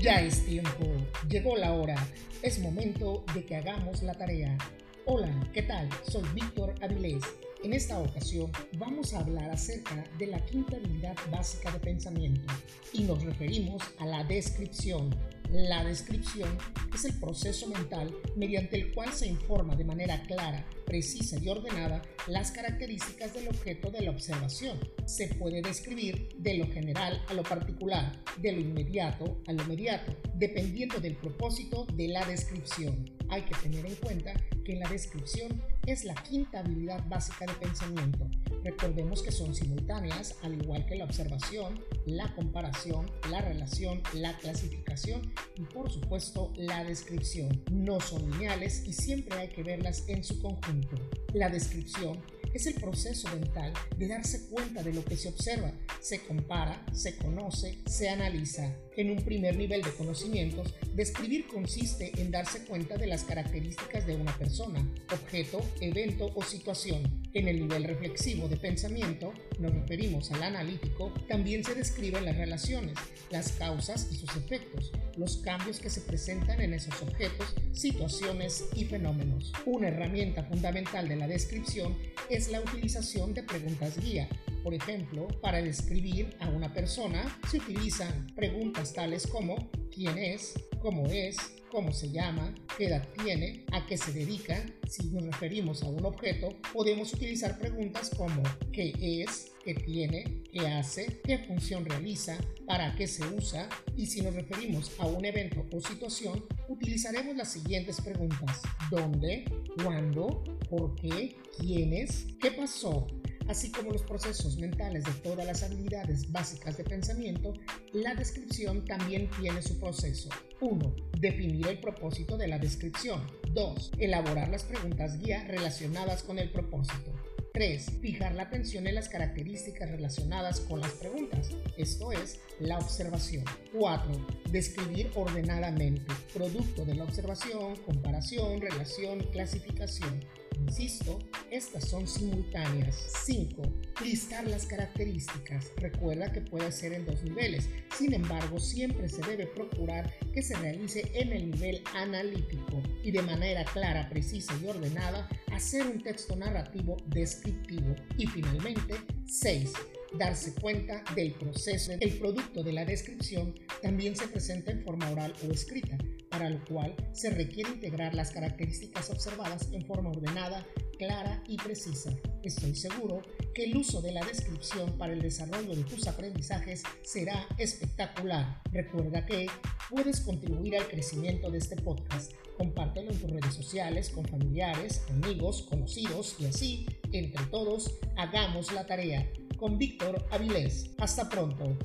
Ya es tiempo, llegó la hora, es momento de que hagamos la tarea. Hola, ¿qué tal? Soy Víctor Avilés. En esta ocasión vamos a hablar acerca de la quinta habilidad básica de pensamiento y nos referimos a la descripción. La descripción es el proceso mental mediante el cual se informa de manera clara, precisa y ordenada las características del objeto de la observación. Se puede describir de lo general a lo particular, de lo inmediato a lo inmediato, dependiendo del propósito de la descripción. Hay que tener en cuenta que la descripción es la quinta habilidad básica de pensamiento. Recordemos que son simultáneas, al igual que la observación, la comparación, la relación, la clasificación y por supuesto la descripción. No son lineales y siempre hay que verlas en su conjunto. La descripción es el proceso mental de darse cuenta de lo que se observa, se compara, se conoce, se analiza. En un primer nivel de conocimientos, describir consiste en darse cuenta de las características de una persona, objeto, evento o situación. En el nivel reflexivo de pensamiento, nos referimos al analítico, también se describen las relaciones, las causas y sus efectos, los cambios que se presentan en esos objetos, situaciones y fenómenos. Una herramienta fundamental de la descripción es la utilización de preguntas guía. Por ejemplo, para describir a una persona se utilizan preguntas tales como quién es, cómo es, cómo se llama, qué edad tiene, a qué se dedica. Si nos referimos a un objeto, podemos utilizar preguntas como qué es, qué tiene, qué hace, qué función realiza, para qué se usa. Y si nos referimos a un evento o situación, utilizaremos las siguientes preguntas. ¿Dónde? ¿Cuándo? ¿Por qué? ¿Quiénes? ¿Qué pasó? Así como los procesos mentales de todas las habilidades básicas de pensamiento, la descripción también tiene su proceso. 1. Definir el propósito de la descripción. 2. Elaborar las preguntas guía relacionadas con el propósito. 3. Fijar la atención en las características relacionadas con las preguntas, esto es, la observación. 4. Describir ordenadamente, producto de la observación, comparación, relación clasificación. Insisto, estas son simultáneas. 5. Listar las características. Recuerda que puede ser en dos niveles. Sin embargo, siempre se debe procurar que se realice en el nivel analítico y de manera clara, precisa y ordenada hacer un texto narrativo descriptivo. Y finalmente, 6 darse cuenta del proceso. El producto de la descripción también se presenta en forma oral o escrita, para lo cual se requiere integrar las características observadas en forma ordenada, clara y precisa. Estoy seguro que el uso de la descripción para el desarrollo de tus aprendizajes será espectacular. Recuerda que puedes contribuir al crecimiento de este podcast. Compártelo en tus redes sociales con familiares, amigos, conocidos y así, entre todos, hagamos la tarea con Víctor Avilés. Hasta pronto.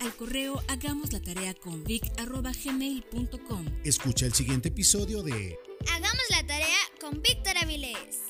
al correo hagámoslatareaconvic.com. Escucha el siguiente episodio de Hagamos la tarea con Víctor Avilés.